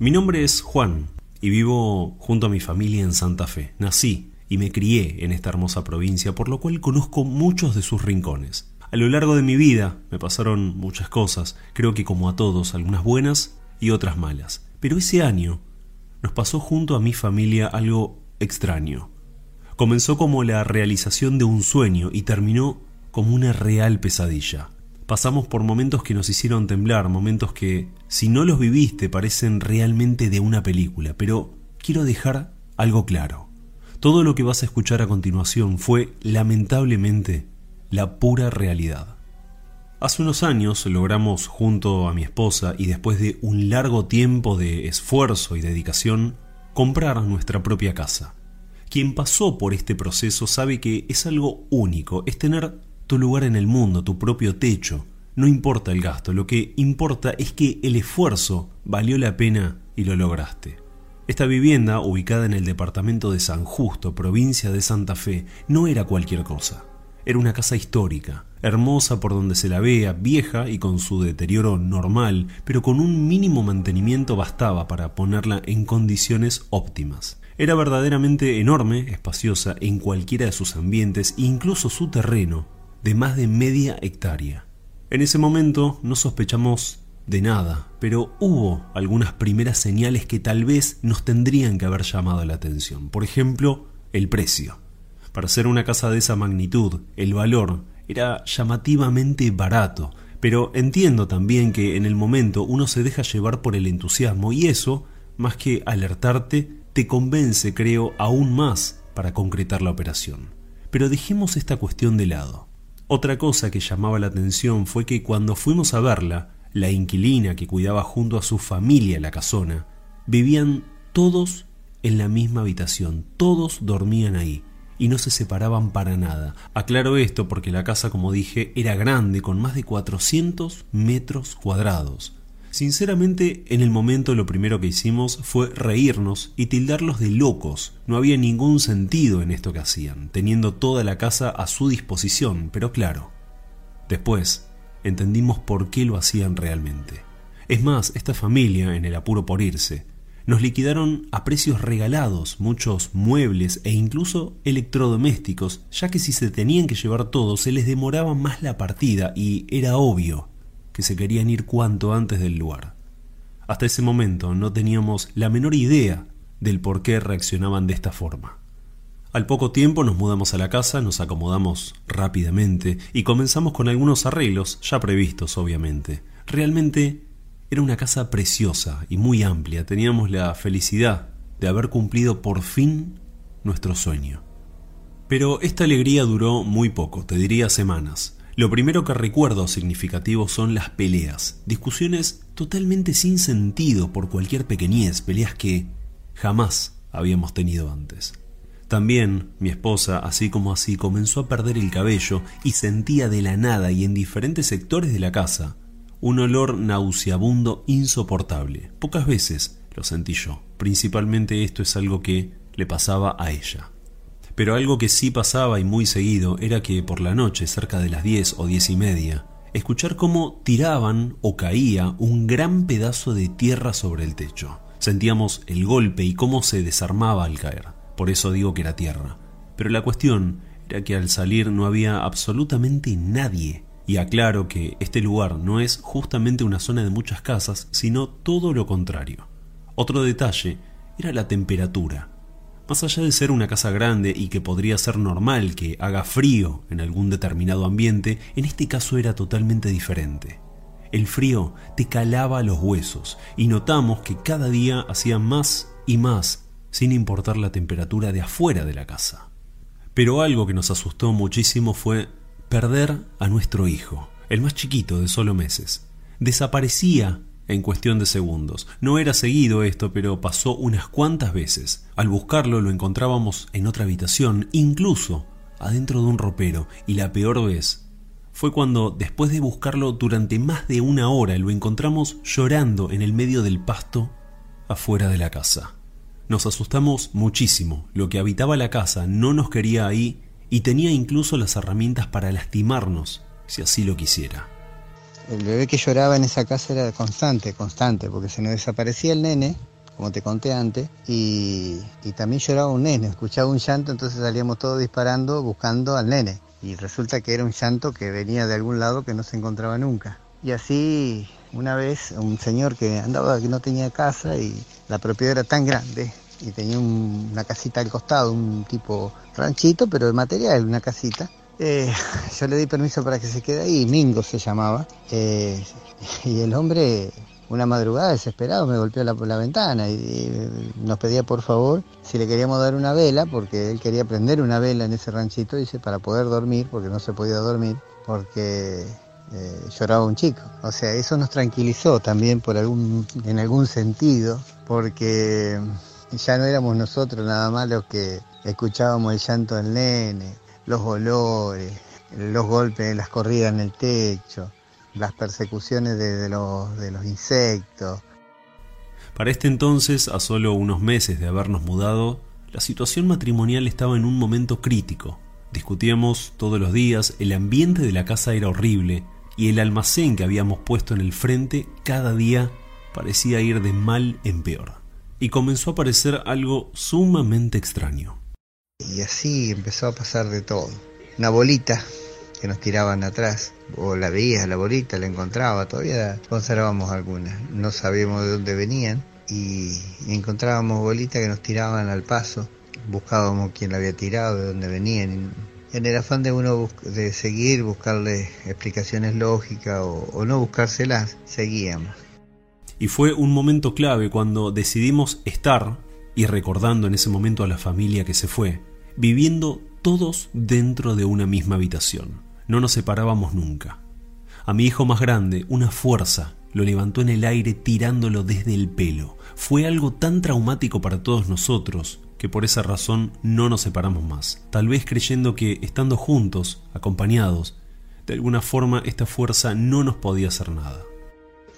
Mi nombre es Juan y vivo junto a mi familia en Santa Fe. Nací y me crié en esta hermosa provincia, por lo cual conozco muchos de sus rincones. A lo largo de mi vida me pasaron muchas cosas, creo que como a todos, algunas buenas y otras malas. Pero ese año nos pasó junto a mi familia algo extraño. Comenzó como la realización de un sueño y terminó como una real pesadilla. Pasamos por momentos que nos hicieron temblar, momentos que, si no los viviste, parecen realmente de una película, pero quiero dejar algo claro. Todo lo que vas a escuchar a continuación fue, lamentablemente, la pura realidad. Hace unos años logramos junto a mi esposa y después de un largo tiempo de esfuerzo y dedicación, comprar nuestra propia casa. Quien pasó por este proceso sabe que es algo único, es tener tu lugar en el mundo, tu propio techo. No importa el gasto, lo que importa es que el esfuerzo valió la pena y lo lograste. Esta vivienda, ubicada en el departamento de San Justo, provincia de Santa Fe, no era cualquier cosa. Era una casa histórica, hermosa por donde se la vea, vieja y con su deterioro normal, pero con un mínimo mantenimiento bastaba para ponerla en condiciones óptimas. Era verdaderamente enorme, espaciosa en cualquiera de sus ambientes, incluso su terreno, de más de media hectárea. En ese momento no sospechamos de nada, pero hubo algunas primeras señales que tal vez nos tendrían que haber llamado la atención. Por ejemplo, el precio. Para ser una casa de esa magnitud, el valor era llamativamente barato, pero entiendo también que en el momento uno se deja llevar por el entusiasmo y eso, más que alertarte, te convence, creo, aún más para concretar la operación. Pero dejemos esta cuestión de lado. Otra cosa que llamaba la atención fue que cuando fuimos a verla, la inquilina que cuidaba junto a su familia la casona, vivían todos en la misma habitación, todos dormían ahí y no se separaban para nada. Aclaro esto porque la casa, como dije, era grande, con más de 400 metros cuadrados. Sinceramente, en el momento lo primero que hicimos fue reírnos y tildarlos de locos. No había ningún sentido en esto que hacían, teniendo toda la casa a su disposición, pero claro. Después, entendimos por qué lo hacían realmente. Es más, esta familia, en el apuro por irse, nos liquidaron a precios regalados muchos muebles e incluso electrodomésticos, ya que si se tenían que llevar todo se les demoraba más la partida y era obvio que se querían ir cuanto antes del lugar. Hasta ese momento no teníamos la menor idea del por qué reaccionaban de esta forma. Al poco tiempo nos mudamos a la casa, nos acomodamos rápidamente y comenzamos con algunos arreglos ya previstos, obviamente. Realmente era una casa preciosa y muy amplia. Teníamos la felicidad de haber cumplido por fin nuestro sueño. Pero esta alegría duró muy poco, te diría semanas. Lo primero que recuerdo significativo son las peleas, discusiones totalmente sin sentido por cualquier pequeñez, peleas que jamás habíamos tenido antes. También mi esposa, así como así, comenzó a perder el cabello y sentía de la nada y en diferentes sectores de la casa un olor nauseabundo insoportable. Pocas veces lo sentí yo. Principalmente esto es algo que le pasaba a ella. Pero algo que sí pasaba y muy seguido era que por la noche, cerca de las diez o diez y media, escuchar cómo tiraban o caía un gran pedazo de tierra sobre el techo. Sentíamos el golpe y cómo se desarmaba al caer. Por eso digo que era tierra. Pero la cuestión era que al salir no había absolutamente nadie y aclaro que este lugar no es justamente una zona de muchas casas, sino todo lo contrario. Otro detalle era la temperatura. Más allá de ser una casa grande y que podría ser normal que haga frío en algún determinado ambiente, en este caso era totalmente diferente. El frío te calaba los huesos y notamos que cada día hacía más y más sin importar la temperatura de afuera de la casa. Pero algo que nos asustó muchísimo fue perder a nuestro hijo, el más chiquito de solo meses. Desaparecía en cuestión de segundos. No era seguido esto, pero pasó unas cuantas veces. Al buscarlo lo encontrábamos en otra habitación, incluso adentro de un ropero, y la peor vez fue cuando, después de buscarlo durante más de una hora, lo encontramos llorando en el medio del pasto afuera de la casa. Nos asustamos muchísimo. Lo que habitaba la casa no nos quería ahí y tenía incluso las herramientas para lastimarnos si así lo quisiera. El bebé que lloraba en esa casa era constante, constante, porque se nos desaparecía el nene como te conté antes, y, y también lloraba un nene, escuchaba un llanto, entonces salíamos todos disparando buscando al nene. Y resulta que era un llanto que venía de algún lado que no se encontraba nunca. Y así una vez un señor que andaba, que no tenía casa y la propiedad era tan grande y tenía una casita al costado, un tipo ranchito, pero de material, una casita. Eh, yo le di permiso para que se quede ahí, Mingo se llamaba, eh, y el hombre, una madrugada desesperado, me golpeó la, la ventana y, nos pedía por favor si le queríamos dar una vela, porque él quería prender una vela en ese ranchito, dice, para poder dormir, porque no se podía dormir, porque eh, lloraba un chico. O sea, eso nos tranquilizó también por algún, en algún sentido, porque ya no éramos nosotros nada más los que escuchábamos el llanto del nene, los olores, los golpes, las corridas en el techo, las persecuciones de, los, de los insectos. Para este entonces, a solo unos meses de habernos mudado, la situación matrimonial estaba en un momento crítico. Discutíamos todos los días, el ambiente de la casa era horrible y el almacén que habíamos puesto en el frente cada día parecía ir de mal en peor. Y comenzó a parecer algo sumamente extraño. Y así empezó a pasar de todo. Una bolita que nos tiraban atrás, o la veías la bolita, la encontraba, todavía conservábamos algunas, no sabíamos de dónde venían y encontrábamos bolitas que nos tiraban al paso, buscábamos quién la había tirado, de dónde venían en el afán de uno de seguir, buscarle explicaciones lógicas o, no buscárselas, seguíamos. Y fue un momento clave cuando decidimos estar, y recordando en ese momento a la familia que se fue, viviendo todos dentro de una misma habitación. No nos separábamos nunca. A mi hijo más grande, una fuerza lo levantó en el aire tirándolo desde el pelo. Fue algo tan traumático para todos nosotros que por esa razón no nos separamos más, tal vez creyendo que estando juntos, acompañados, de alguna forma esta fuerza no nos podía hacer nada.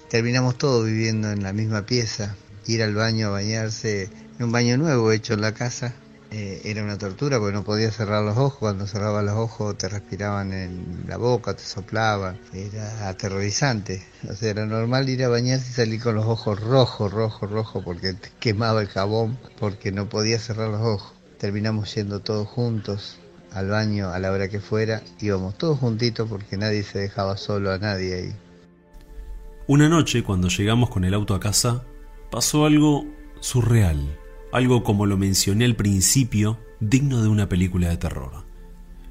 Terminamos todos viviendo en la misma pieza, ir al baño a bañarse en un baño nuevo hecho en la casa, eh, era una tortura porque no podías cerrar los ojos, cuando cerrabas los ojos te respiraban en la boca, te soplaban, era aterrorizante. O sea, era normal ir a bañarse y salir con los ojos rojos, rojos, rojos, porque te quemaba el jabón, porque no podías cerrar los ojos. Terminamos yendo todos juntos al baño a la hora que fuera, íbamos todos juntitos porque nadie se dejaba solo a nadie ahí. Una noche, cuando llegamos con el auto a casa, pasó algo surreal algo como lo mencioné al principio, digno de una película de terror.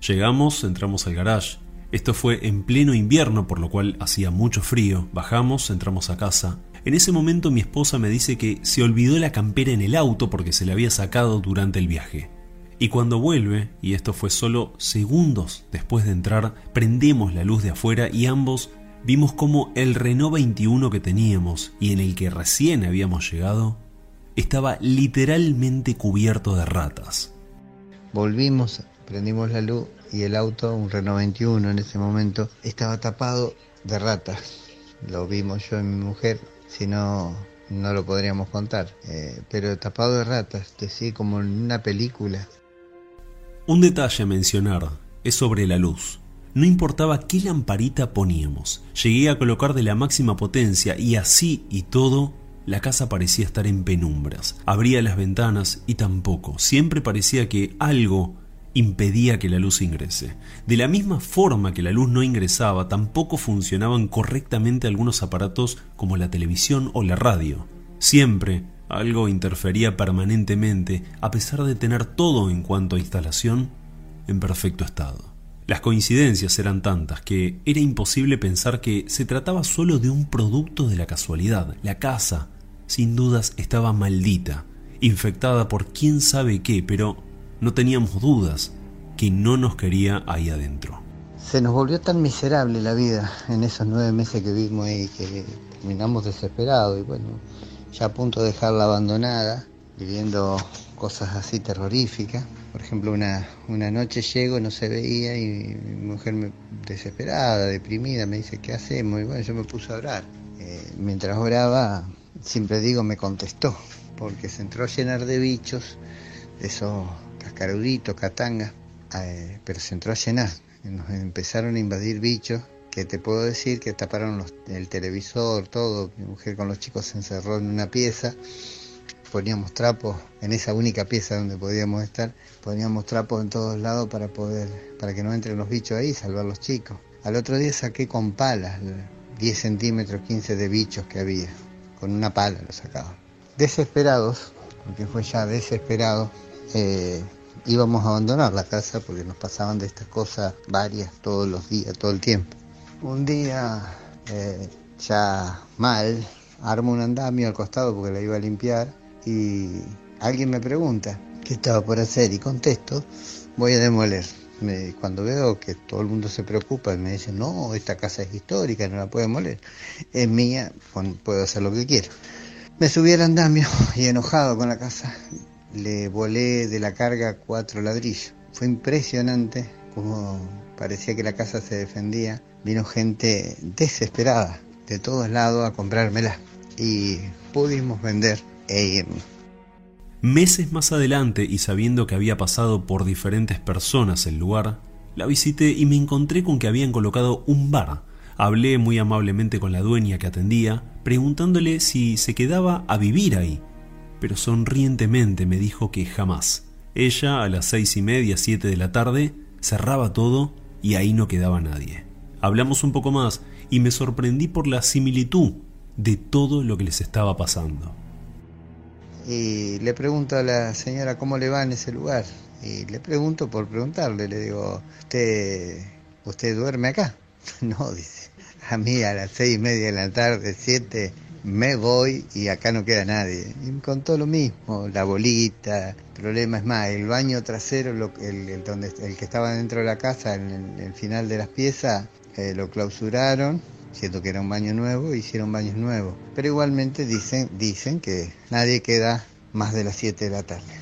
Llegamos, entramos al garage. Esto fue en pleno invierno, por lo cual hacía mucho frío. Bajamos, entramos a casa. En ese momento mi esposa me dice que se olvidó la campera en el auto porque se la había sacado durante el viaje. Y cuando vuelve, y esto fue solo segundos después de entrar, prendemos la luz de afuera y ambos vimos como el Renault 21 que teníamos y en el que recién habíamos llegado estaba literalmente cubierto de ratas. Volvimos, prendimos la luz y el auto, un Renault 21 en ese momento, estaba tapado de ratas. Lo vimos yo y mi mujer, si no, no lo podríamos contar. Eh, pero tapado de ratas, decir, como en una película. Un detalle a mencionar es sobre la luz. No importaba qué lamparita poníamos, llegué a colocar de la máxima potencia y así y todo la casa parecía estar en penumbras. Abría las ventanas y tampoco. Siempre parecía que algo impedía que la luz ingrese. De la misma forma que la luz no ingresaba, tampoco funcionaban correctamente algunos aparatos como la televisión o la radio. Siempre algo interfería permanentemente, a pesar de tener todo en cuanto a instalación en perfecto estado. Las coincidencias eran tantas que era imposible pensar que se trataba solo de un producto de la casualidad. La casa, sin dudas, estaba maldita, infectada por quién sabe qué, pero no teníamos dudas que no nos quería ahí adentro. Se nos volvió tan miserable la vida en esos nueve meses que vivimos ahí que terminamos desesperados y bueno, ya a punto de dejarla abandonada, viviendo cosas así terroríficas. Por ejemplo, una, una noche llego, no se veía y mi mujer me, desesperada, deprimida, me dice, ¿qué hacemos? Y bueno, yo me puse a orar. Eh, mientras oraba, siempre digo, me contestó, porque se entró a llenar de bichos, esos cascaruditos, catangas, eh, pero se entró a llenar. Nos empezaron a invadir bichos que te puedo decir que taparon el televisor, todo. Mi mujer con los chicos se encerró en una pieza poníamos trapos en esa única pieza donde podíamos estar, poníamos trapos en todos lados para poder, para que no entren los bichos ahí salvar los chicos. Al otro día saqué con palas 10 centímetros, 15 de bichos que había, con una pala lo sacaba. Desesperados, porque fue ya desesperado, eh, íbamos a abandonar la casa porque nos pasaban de estas cosas varias todos los días, todo el tiempo. Un día, eh, ya mal, armo un andamio al costado porque la iba a limpiar y alguien me pregunta qué estaba por hacer y contesto, voy a demoler. cuando veo que todo el mundo se preocupa y me dice, no, esta casa es histórica, no la puedo demoler, es mía, puedo hacer lo que quiero. Me subí al andamio y enojado con la casa, le volé de la carga cuatro ladrillos. Fue impresionante como parecía que la casa se defendía. Vino gente desesperada de todos lados a comprármela y pudimos vender e irnos. Meses más adelante y sabiendo que había pasado por diferentes personas el lugar, la visité y me encontré con que habían colocado un bar. Hablé muy amablemente con la dueña que atendía, preguntándole si se quedaba a vivir ahí, pero sonrientemente me dijo que jamás. Ella a las seis y media, siete de la tarde, cerraba todo y ahí no quedaba nadie. Hablamos un poco más y me sorprendí por la similitud de todo lo que les estaba pasando. Y le pregunto a la señora cómo le va en ese lugar. Y le pregunto por preguntarle, le digo, ¿usted, usted duerme acá? No, dice, a mí a las seis y media de la tarde, siete, me voy y acá no queda nadie. Y me contó lo mismo, la bolita, el problema es más, el baño trasero, el, donde, el que estaba dentro de la casa, en el, final de las piezas, eh, lo clausuraron siento que era un baño nuevo, hicieron baños nuevos. Pero igualmente dicen, dicen que nadie queda más de las 7 de la tarde.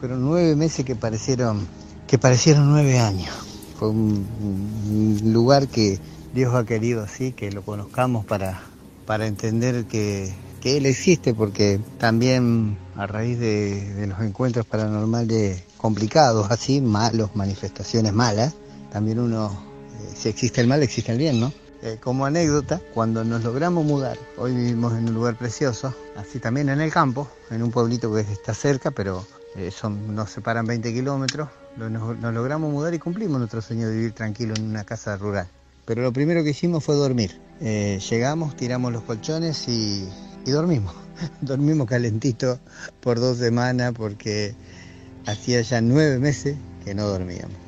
Fueron nueve meses que parecieron, que parecieron nueve años. Fue un, lugar que Dios ha querido así, que lo conozcamos para, para entender que, que Él existe, porque también a raíz de, de los encuentros paranormales complicados, así, malos, manifestaciones malas, también uno, eh, si existe el mal, existe el bien, ¿no? Eh, como anécdota, cuando nos logramos mudar, hoy vivimos en un lugar precioso, así también en el campo, en un pueblito que está cerca, pero eh, son, nos separan 20 kilómetros, nos, logramos mudar y cumplimos nuestro sueño de vivir tranquilo en una casa rural. Pero lo primero que hicimos fue dormir. Eh, llegamos, tiramos los colchones y, y dormimos. dormimos calentito por dos semanas porque hacía ya nueve meses que no dormíamos.